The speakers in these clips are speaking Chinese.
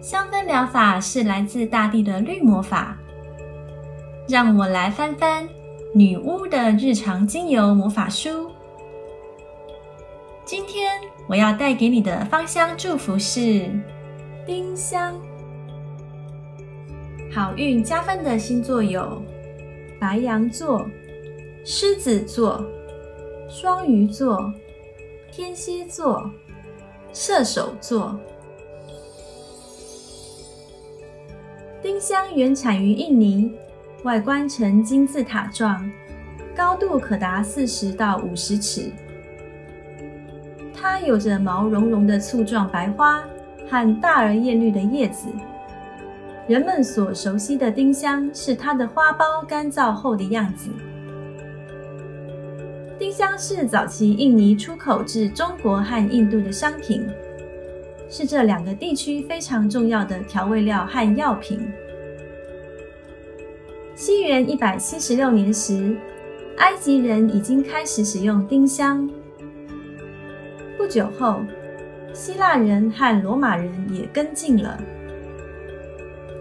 香氛疗法是来自大地的绿魔法。让我来翻翻女巫的日常精油魔法书。今天我要带给你的芳香祝福是丁香。好运加分的星座有白羊座、狮子座、双鱼座、天蝎座、射手座。丁香原产于印尼，外观呈金字塔状，高度可达四十到五十尺。它有着毛茸茸的簇状白花和大而艳绿的叶子。人们所熟悉的丁香是它的花苞干燥后的样子。丁香是早期印尼出口至中国和印度的商品。是这两个地区非常重要的调味料和药品。西元一百七十六年时，埃及人已经开始使用丁香。不久后，希腊人和罗马人也跟进了。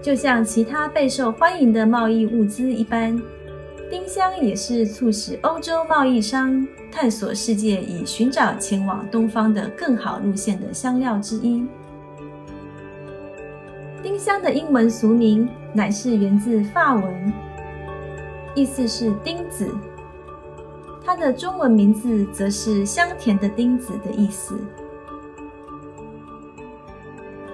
就像其他备受欢迎的贸易物资一般。丁香也是促使欧洲贸易商探索世界以寻找前往东方的更好路线的香料之一。丁香的英文俗名乃是源自法文，意思是钉子。它的中文名字则是香甜的钉子的意思。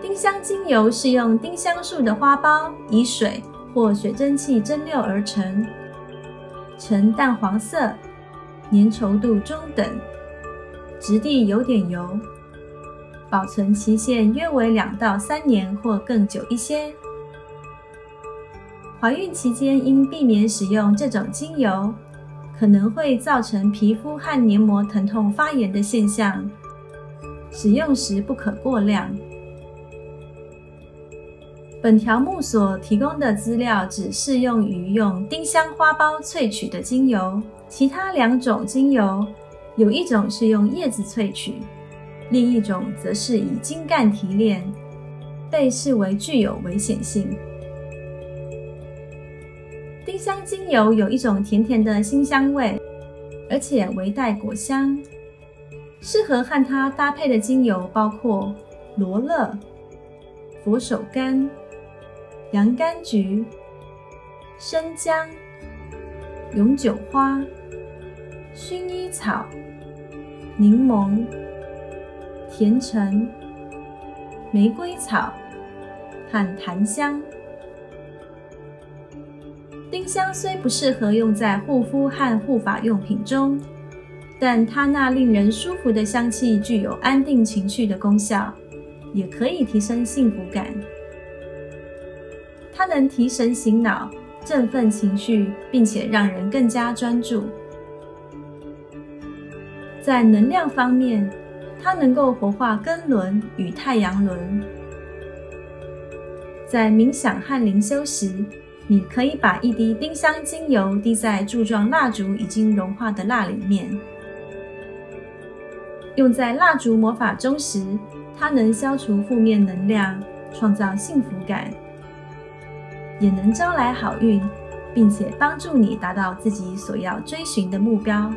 丁香精油是用丁香树的花苞以水或水蒸气蒸馏而成。呈淡黄色，粘稠度中等，质地有点油，保存期限约为两到三年或更久一些。怀孕期间应避免使用这种精油，可能会造成皮肤和黏膜疼痛发炎的现象。使用时不可过量。本条目所提供的资料只适用于用丁香花苞萃取的精油，其他两种精油，有一种是用叶子萃取，另一种则是以茎干提炼，被视为具有危险性。丁香精油有一种甜甜的新香味，而且微带果香，适合和它搭配的精油包括罗勒、佛手柑。洋甘菊、生姜、永久花、薰衣草、柠檬、甜橙、玫瑰草和檀香。丁香虽不适合用在护肤和护发用品中，但它那令人舒服的香气具有安定情绪的功效，也可以提升幸福感。它能提神醒脑、振奋情绪，并且让人更加专注。在能量方面，它能够活化根轮与太阳轮。在冥想和灵修时，你可以把一滴丁香精油滴在柱状蜡烛已经融化的蜡里面。用在蜡烛魔法中时，它能消除负面能量，创造幸福感。也能招来好运，并且帮助你达到自己所要追寻的目标。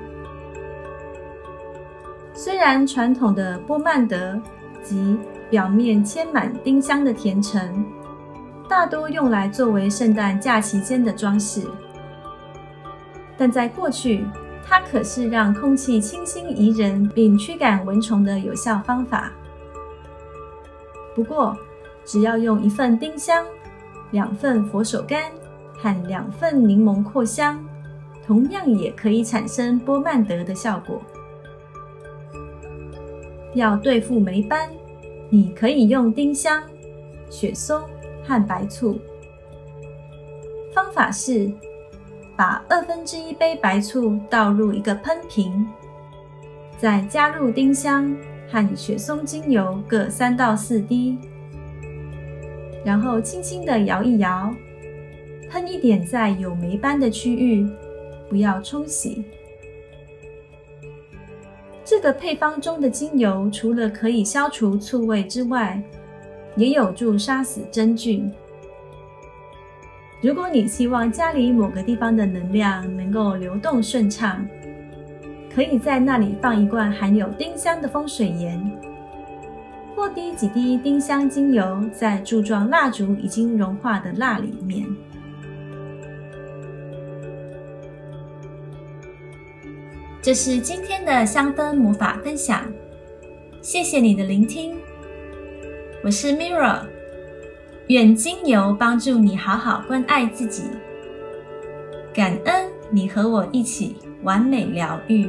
虽然传统的波曼德及表面嵌满丁香的甜橙，大多用来作为圣诞假期间的装饰，但在过去，它可是让空气清新宜人并驱赶蚊虫的有效方法。不过，只要用一份丁香。两份佛手柑和两份柠檬扩香，同样也可以产生波曼德的效果。要对付霉斑，你可以用丁香、雪松和白醋。方法是：把二分之一杯白醋倒入一个喷瓶，再加入丁香和雪松精油各三到四滴，然后轻轻的摇一摇，喷一点在有霉斑的区域，不要冲洗。这个配方中的精油除了可以消除醋味之外，也有助杀死真菌。如果你希望家里某个地方的能量能够流动顺畅，可以在那里放一罐含有丁香的风水盐，或滴几滴丁香精油在柱状蜡烛已经融化的蜡里面。这是今天的香氛魔法分享，谢谢你的聆听。我是 Mirra，愿精油帮助你好好关爱自己，感恩你和我一起完美疗愈。